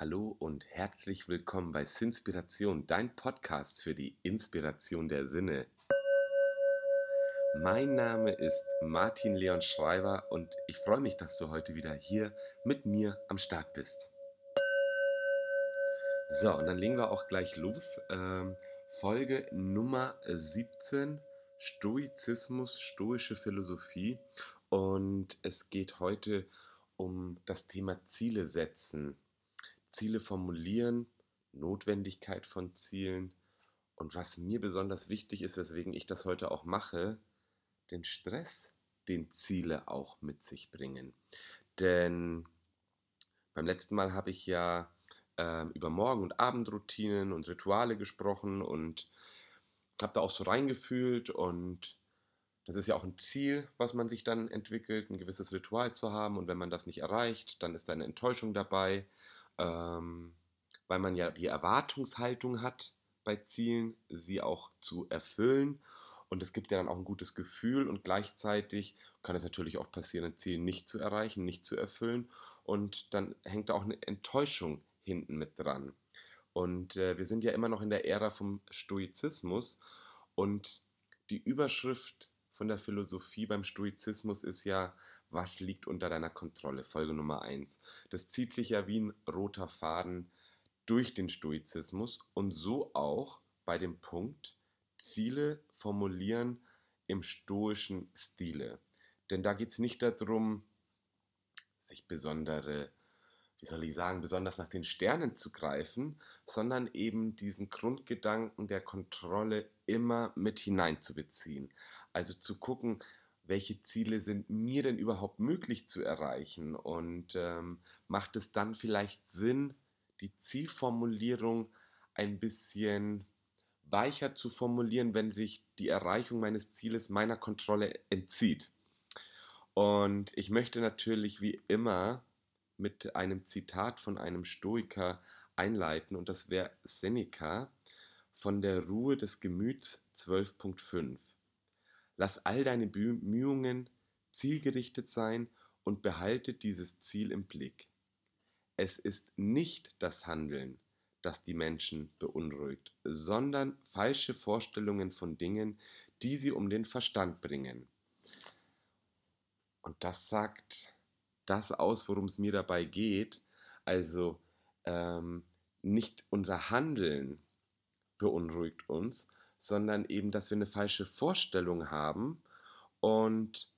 Hallo und herzlich willkommen bei Sinspiration, dein Podcast für die Inspiration der Sinne. Mein Name ist Martin Leon Schreiber und ich freue mich, dass du heute wieder hier mit mir am Start bist. So, und dann legen wir auch gleich los. Ähm, Folge Nummer 17, Stoizismus, stoische Philosophie. Und es geht heute um das Thema Ziele setzen. Ziele formulieren, Notwendigkeit von Zielen. Und was mir besonders wichtig ist, weswegen ich das heute auch mache, den Stress, den Ziele auch mit sich bringen. Denn beim letzten Mal habe ich ja äh, über Morgen- und Abendroutinen und Rituale gesprochen und habe da auch so reingefühlt. Und das ist ja auch ein Ziel, was man sich dann entwickelt, ein gewisses Ritual zu haben. Und wenn man das nicht erreicht, dann ist da eine Enttäuschung dabei ähm, weil man ja die Erwartungshaltung hat bei Zielen, sie auch zu erfüllen. Und es gibt ja dann auch ein gutes Gefühl und gleichzeitig kann es natürlich auch passieren, ein Ziel nicht zu erreichen, nicht zu erfüllen. Und dann hängt da auch eine Enttäuschung hinten mit dran. Und äh, wir sind ja immer noch in der Ära vom Stoizismus und die Überschrift von der Philosophie beim Stoizismus ist ja, was liegt unter deiner Kontrolle? Folge Nummer 1. Das zieht sich ja wie ein roter Faden durch den Stoizismus und so auch bei dem Punkt Ziele formulieren im stoischen Stile. Denn da geht es nicht darum, sich besondere wie soll ich sagen, besonders nach den Sternen zu greifen, sondern eben diesen Grundgedanken der Kontrolle immer mit hineinzubeziehen. Also zu gucken, welche Ziele sind mir denn überhaupt möglich zu erreichen und ähm, macht es dann vielleicht Sinn, die Zielformulierung ein bisschen weicher zu formulieren, wenn sich die Erreichung meines Zieles meiner Kontrolle entzieht. Und ich möchte natürlich wie immer mit einem Zitat von einem Stoiker einleiten und das wäre Seneca von der Ruhe des Gemüts 12.5. Lass all deine Bemühungen zielgerichtet sein und behalte dieses Ziel im Blick. Es ist nicht das Handeln, das die Menschen beunruhigt, sondern falsche Vorstellungen von Dingen, die sie um den Verstand bringen. Und das sagt das aus, worum es mir dabei geht. Also ähm, nicht unser Handeln beunruhigt uns, sondern eben, dass wir eine falsche Vorstellung haben und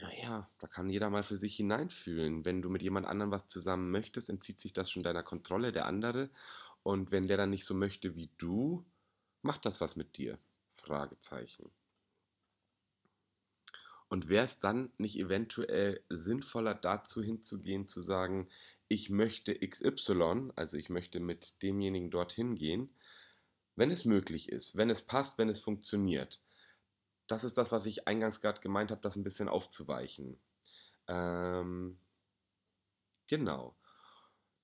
naja, da kann jeder mal für sich hineinfühlen. Wenn du mit jemand anderem was zusammen möchtest, entzieht sich das schon deiner Kontrolle, der andere. Und wenn der dann nicht so möchte wie du, macht das was mit dir? Fragezeichen. Und wäre es dann nicht eventuell sinnvoller dazu hinzugehen, zu sagen, ich möchte XY, also ich möchte mit demjenigen dorthin gehen, wenn es möglich ist, wenn es passt, wenn es funktioniert. Das ist das, was ich eingangs gerade gemeint habe, das ein bisschen aufzuweichen. Ähm, genau.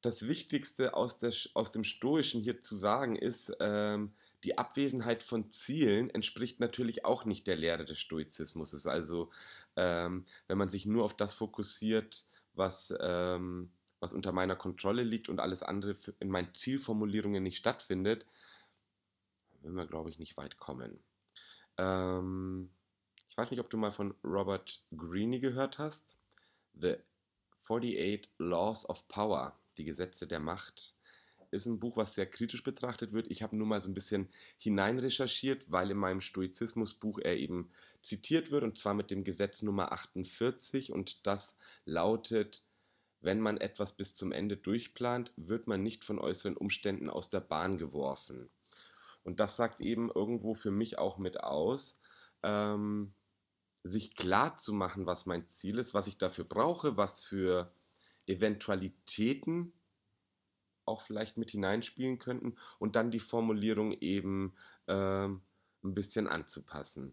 Das Wichtigste aus, der, aus dem Stoischen hier zu sagen ist, ähm, die Abwesenheit von Zielen entspricht natürlich auch nicht der Lehre des Stoizismus. Also ähm, wenn man sich nur auf das fokussiert, was, ähm, was unter meiner Kontrolle liegt und alles andere in meinen Zielformulierungen nicht stattfindet, will man, glaube ich, nicht weit kommen. Ähm, ich weiß nicht, ob du mal von Robert Greene gehört hast. The 48 Laws of Power, die Gesetze der Macht ist ein Buch, was sehr kritisch betrachtet wird. Ich habe nur mal so ein bisschen hineinrecherchiert, weil in meinem Stoizismusbuch er eben zitiert wird und zwar mit dem Gesetz Nummer 48 und das lautet, wenn man etwas bis zum Ende durchplant, wird man nicht von äußeren Umständen aus der Bahn geworfen. Und das sagt eben irgendwo für mich auch mit aus, ähm, sich klar zu machen, was mein Ziel ist, was ich dafür brauche, was für Eventualitäten auch vielleicht mit hineinspielen könnten und dann die Formulierung eben ähm, ein bisschen anzupassen.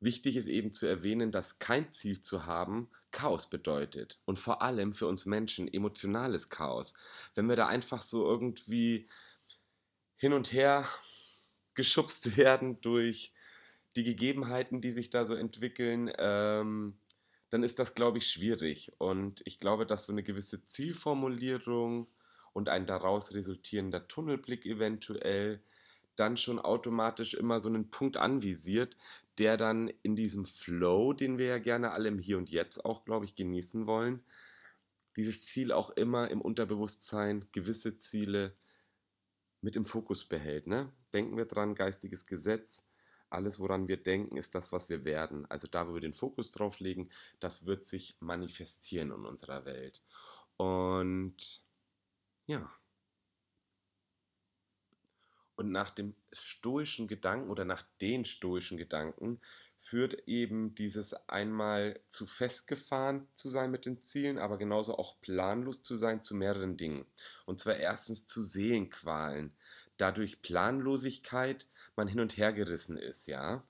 Wichtig ist eben zu erwähnen, dass kein Ziel zu haben Chaos bedeutet und vor allem für uns Menschen emotionales Chaos. Wenn wir da einfach so irgendwie hin und her geschubst werden durch die Gegebenheiten, die sich da so entwickeln, ähm, dann ist das, glaube ich, schwierig. Und ich glaube, dass so eine gewisse Zielformulierung und ein daraus resultierender Tunnelblick eventuell dann schon automatisch immer so einen Punkt anvisiert, der dann in diesem Flow, den wir ja gerne alle im Hier und Jetzt auch, glaube ich, genießen wollen, dieses Ziel auch immer im Unterbewusstsein gewisse Ziele mit im Fokus behält. Ne? Denken wir dran, geistiges Gesetz, alles, woran wir denken, ist das, was wir werden. Also da, wo wir den Fokus drauf legen, das wird sich manifestieren in unserer Welt. Und ja. Und nach dem stoischen Gedanken oder nach den stoischen Gedanken führt eben dieses einmal zu festgefahren zu sein mit den Zielen, aber genauso auch planlos zu sein zu mehreren Dingen. Und zwar erstens zu Seelenqualen, dadurch Planlosigkeit man hin und her gerissen ist, ja.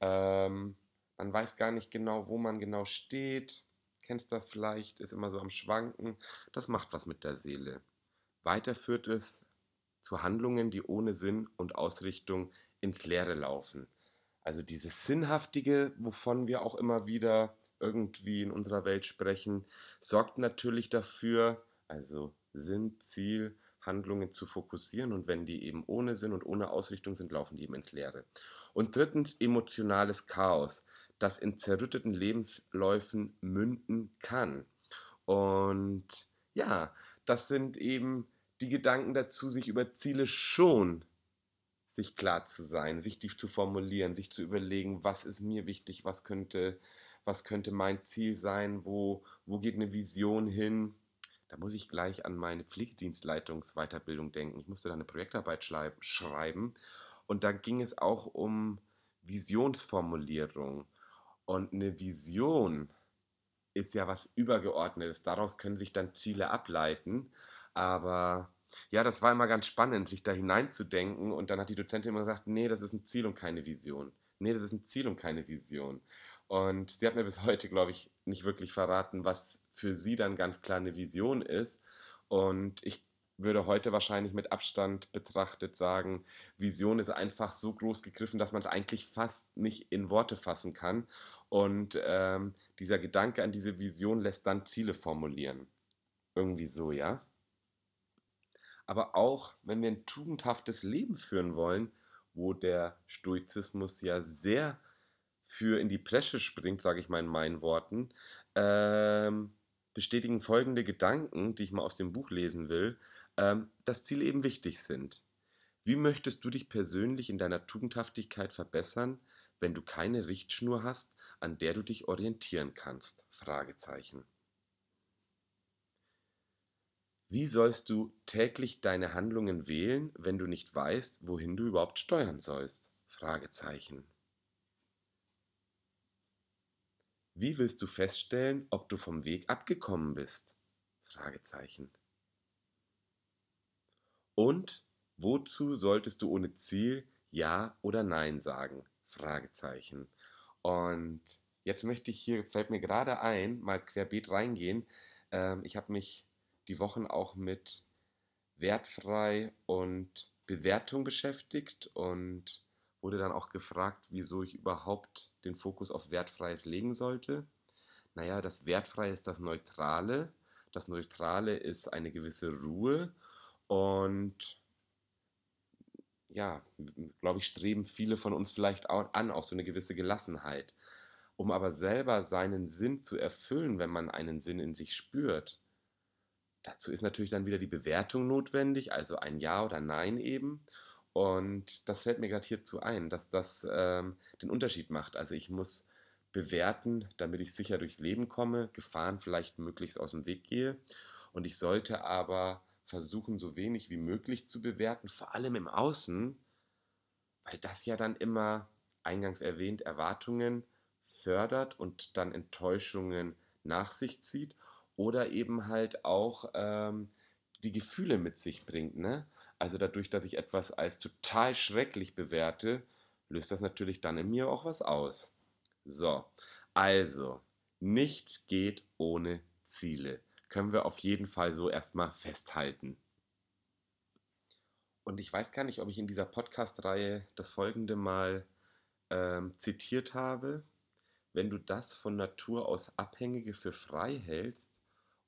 Ähm, man weiß gar nicht genau, wo man genau steht. Kennst das vielleicht, ist immer so am Schwanken. Das macht was mit der Seele. Weiter führt es zu Handlungen, die ohne Sinn und Ausrichtung ins Leere laufen. Also dieses Sinnhaftige, wovon wir auch immer wieder irgendwie in unserer Welt sprechen, sorgt natürlich dafür, also Sinn, Ziel, Handlungen zu fokussieren und wenn die eben ohne Sinn und ohne Ausrichtung sind, laufen die eben ins Leere. Und drittens emotionales Chaos, das in zerrütteten Lebensläufen münden kann. Und ja, das sind eben die Gedanken dazu, sich über Ziele schon sich klar zu sein, sich die zu formulieren, sich zu überlegen, was ist mir wichtig, was könnte, was könnte mein Ziel sein, wo, wo geht eine Vision hin, da muss ich gleich an meine Pflegedienstleitungsweiterbildung denken. Ich musste da eine Projektarbeit schreiben und da ging es auch um Visionsformulierung. Und eine Vision ist ja was Übergeordnetes. Daraus können sich dann Ziele ableiten. Aber ja, das war immer ganz spannend, sich da hineinzudenken. Und dann hat die Dozentin immer gesagt, nee, das ist ein Ziel und keine Vision. Nee, das ist ein Ziel und keine Vision. Und sie hat mir bis heute, glaube ich, nicht wirklich verraten, was für sie dann ganz klar eine Vision ist. Und ich würde heute wahrscheinlich mit Abstand betrachtet sagen, Vision ist einfach so groß gegriffen, dass man es eigentlich fast nicht in Worte fassen kann. Und ähm, dieser Gedanke an diese Vision lässt dann Ziele formulieren. Irgendwie so, ja. Aber auch wenn wir ein tugendhaftes Leben führen wollen, wo der Stoizismus ja sehr für in die Bresche springt, sage ich mal in meinen Worten, ähm, bestätigen folgende Gedanken, die ich mal aus dem Buch lesen will, ähm, dass Ziele eben wichtig sind. Wie möchtest du dich persönlich in deiner Tugendhaftigkeit verbessern, wenn du keine Richtschnur hast, an der du dich orientieren kannst? Fragezeichen. Wie sollst du täglich deine Handlungen wählen, wenn du nicht weißt, wohin du überhaupt steuern sollst? Fragezeichen. Wie willst du feststellen, ob du vom Weg abgekommen bist? Fragezeichen. Und wozu solltest du ohne Ziel Ja oder Nein sagen? Fragezeichen. Und jetzt möchte ich hier, fällt mir gerade ein, mal querbeet reingehen. Ähm, ich habe mich die Wochen auch mit wertfrei und Bewertung beschäftigt und wurde dann auch gefragt, wieso ich überhaupt den Fokus auf Wertfreies legen sollte. Naja, das Wertfreie ist das Neutrale. Das Neutrale ist eine gewisse Ruhe und ja, glaube ich, streben viele von uns vielleicht auch an, auch so eine gewisse Gelassenheit. Um aber selber seinen Sinn zu erfüllen, wenn man einen Sinn in sich spürt, dazu ist natürlich dann wieder die Bewertung notwendig, also ein Ja oder Nein eben. Und das fällt mir gerade hierzu ein, dass das ähm, den Unterschied macht. Also ich muss bewerten, damit ich sicher durchs Leben komme, Gefahren vielleicht möglichst aus dem Weg gehe. Und ich sollte aber versuchen, so wenig wie möglich zu bewerten, vor allem im Außen, weil das ja dann immer, eingangs erwähnt, Erwartungen fördert und dann Enttäuschungen nach sich zieht oder eben halt auch ähm, die Gefühle mit sich bringt. Ne? Also dadurch, dass ich etwas als total schrecklich bewerte, löst das natürlich dann in mir auch was aus. So, also, nichts geht ohne Ziele. Können wir auf jeden Fall so erstmal festhalten. Und ich weiß gar nicht, ob ich in dieser Podcast-Reihe das folgende mal ähm, zitiert habe. wenn du das von Natur aus Abhängige für frei hältst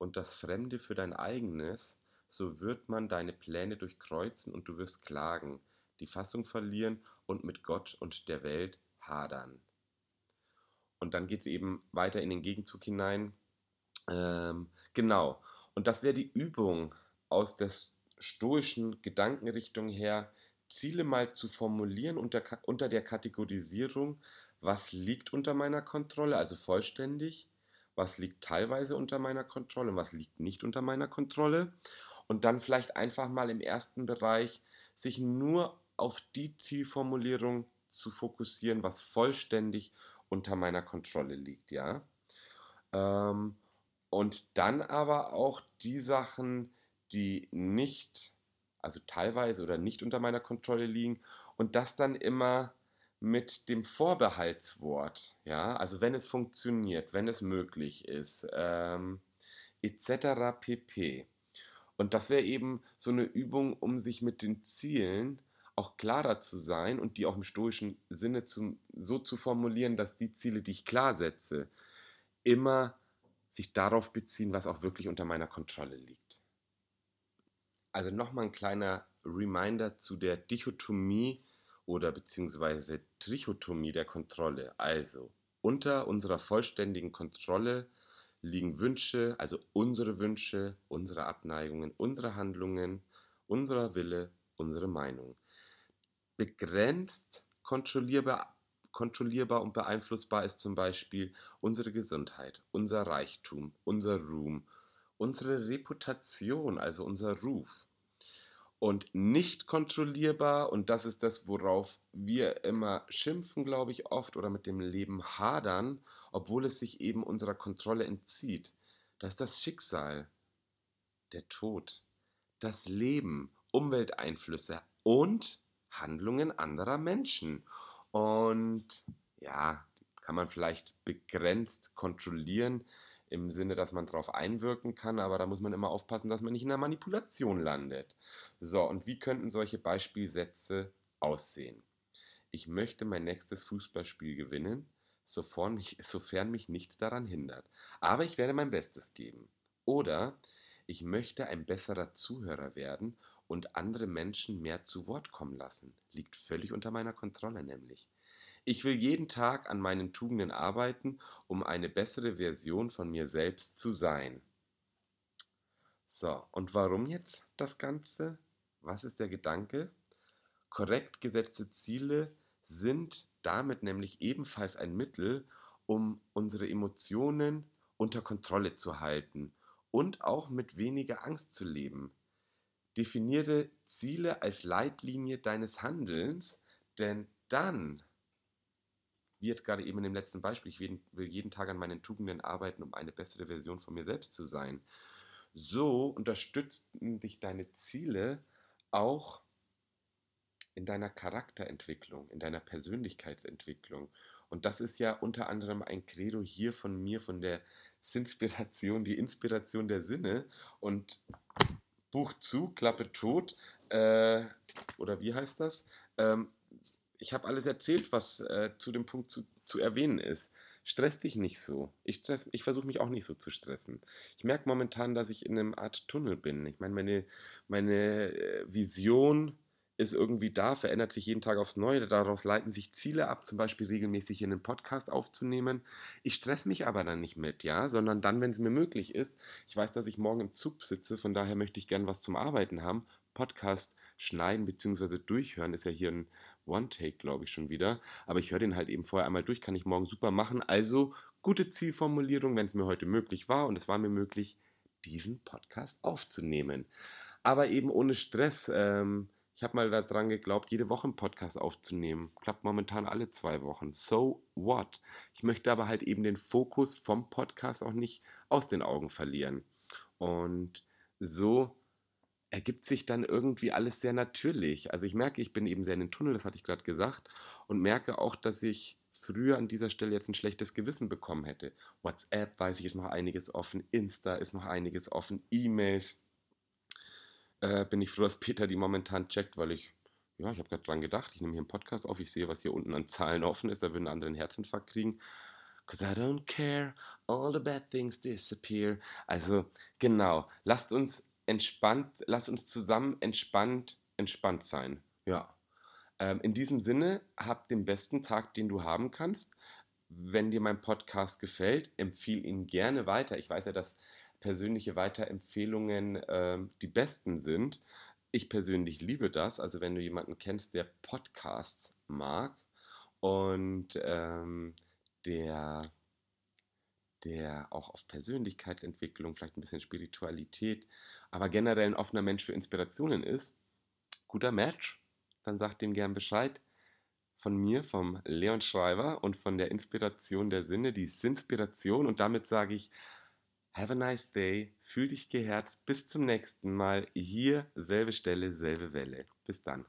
und das Fremde für dein eigenes, so wird man deine Pläne durchkreuzen und du wirst klagen, die Fassung verlieren und mit Gott und der Welt hadern. Und dann geht es eben weiter in den Gegenzug hinein. Ähm, genau. Und das wäre die Übung aus der stoischen Gedankenrichtung her, Ziele mal zu formulieren unter, unter der Kategorisierung, was liegt unter meiner Kontrolle, also vollständig, was liegt teilweise unter meiner Kontrolle und was liegt nicht unter meiner Kontrolle. Und dann vielleicht einfach mal im ersten Bereich sich nur auf die Zielformulierung zu fokussieren, was vollständig unter meiner Kontrolle liegt, ja. Ähm, und dann aber auch die Sachen, die nicht, also teilweise oder nicht unter meiner Kontrolle liegen und das dann immer mit dem Vorbehaltswort, ja, also wenn es funktioniert, wenn es möglich ist, ähm, etc. pp. Und das wäre eben so eine Übung, um sich mit den Zielen auch klarer zu sein und die auch im stoischen Sinne zu, so zu formulieren, dass die Ziele, die ich klar setze, immer sich darauf beziehen, was auch wirklich unter meiner Kontrolle liegt. Also nochmal ein kleiner Reminder zu der Dichotomie oder beziehungsweise Trichotomie der Kontrolle. Also unter unserer vollständigen Kontrolle liegen Wünsche, also unsere Wünsche, unsere Abneigungen, unsere Handlungen, unser Wille, unsere Meinung. Begrenzt kontrollierbar, kontrollierbar und beeinflussbar ist zum Beispiel unsere Gesundheit, unser Reichtum, unser Ruhm, unsere Reputation, also unser Ruf. Und nicht kontrollierbar, und das ist das, worauf wir immer schimpfen, glaube ich, oft oder mit dem Leben hadern, obwohl es sich eben unserer Kontrolle entzieht. Das ist das Schicksal, der Tod, das Leben, Umwelteinflüsse und Handlungen anderer Menschen. Und ja, kann man vielleicht begrenzt kontrollieren im Sinne, dass man darauf einwirken kann, aber da muss man immer aufpassen, dass man nicht in der Manipulation landet. So, und wie könnten solche Beispielsätze aussehen? Ich möchte mein nächstes Fußballspiel gewinnen, sofern mich, sofern mich nichts daran hindert. Aber ich werde mein Bestes geben. Oder ich möchte ein besserer Zuhörer werden und andere Menschen mehr zu Wort kommen lassen. Liegt völlig unter meiner Kontrolle nämlich. Ich will jeden Tag an meinen Tugenden arbeiten, um eine bessere Version von mir selbst zu sein. So, und warum jetzt das Ganze? Was ist der Gedanke? Korrekt gesetzte Ziele sind damit nämlich ebenfalls ein Mittel, um unsere Emotionen unter Kontrolle zu halten und auch mit weniger Angst zu leben. Definiere Ziele als Leitlinie deines Handelns, denn dann, wie jetzt gerade eben in dem letzten Beispiel, ich will jeden Tag an meinen Tugenden arbeiten, um eine bessere Version von mir selbst zu sein. So unterstützen dich deine Ziele auch in deiner Charakterentwicklung, in deiner Persönlichkeitsentwicklung. Und das ist ja unter anderem ein Credo hier von mir, von der Sinspiration, die Inspiration der Sinne. Und Buch zu, Klappe tot. Äh, oder wie heißt das? Ähm, ich habe alles erzählt, was äh, zu dem Punkt zu, zu erwähnen ist. Stress dich nicht so. Ich, ich versuche mich auch nicht so zu stressen. Ich merke momentan, dass ich in einem Art Tunnel bin. Ich meine, meine, meine äh, Vision ist irgendwie da, verändert sich jeden Tag aufs Neue. Daraus leiten sich Ziele ab, zum Beispiel regelmäßig in einen Podcast aufzunehmen. Ich stress mich aber dann nicht mit, ja, sondern dann, wenn es mir möglich ist. Ich weiß, dass ich morgen im Zug sitze, von daher möchte ich gern was zum Arbeiten haben. Podcast schneiden bzw. durchhören ist ja hier ein One-Take, glaube ich, schon wieder. Aber ich höre den halt eben vorher einmal durch, kann ich morgen super machen. Also gute Zielformulierung, wenn es mir heute möglich war und es war mir möglich, diesen Podcast aufzunehmen. Aber eben ohne Stress. Ähm, ich habe mal daran geglaubt, jede Woche einen Podcast aufzunehmen. Klappt momentan alle zwei Wochen. So what? Ich möchte aber halt eben den Fokus vom Podcast auch nicht aus den Augen verlieren. Und so ergibt sich dann irgendwie alles sehr natürlich. Also ich merke, ich bin eben sehr in den Tunnel, das hatte ich gerade gesagt, und merke auch, dass ich früher an dieser Stelle jetzt ein schlechtes Gewissen bekommen hätte. WhatsApp, weiß ich, ist noch einiges offen, Insta ist noch einiges offen, E-Mails, äh, bin ich froh, dass Peter die momentan checkt, weil ich, ja, ich habe gerade dran gedacht, ich nehme hier einen Podcast auf, ich sehe, was hier unten an Zahlen offen ist, da würden andere einen Herzinfarkt kriegen. Cause I don't care, all the bad things disappear. Also, genau. Lasst uns entspannt, lasst uns zusammen entspannt, entspannt sein. Ja. Ähm, in diesem Sinne, habt den besten Tag, den du haben kannst. Wenn dir mein Podcast gefällt, empfehle ihn gerne weiter. Ich weiß ja, dass persönliche Weiterempfehlungen ähm, die besten sind. Ich persönlich liebe das. Also wenn du jemanden kennst, der Podcasts mag und ähm, der, der auch auf Persönlichkeitsentwicklung, vielleicht ein bisschen Spiritualität, aber generell ein offener Mensch für Inspirationen ist, guter Match, dann sag dem gern Bescheid. Von mir, vom Leon Schreiber und von der Inspiration der Sinne, die Sinspiration. Und damit sage ich, have a nice day, fühl dich geherzt, bis zum nächsten Mal. Hier, selbe Stelle, selbe Welle. Bis dann.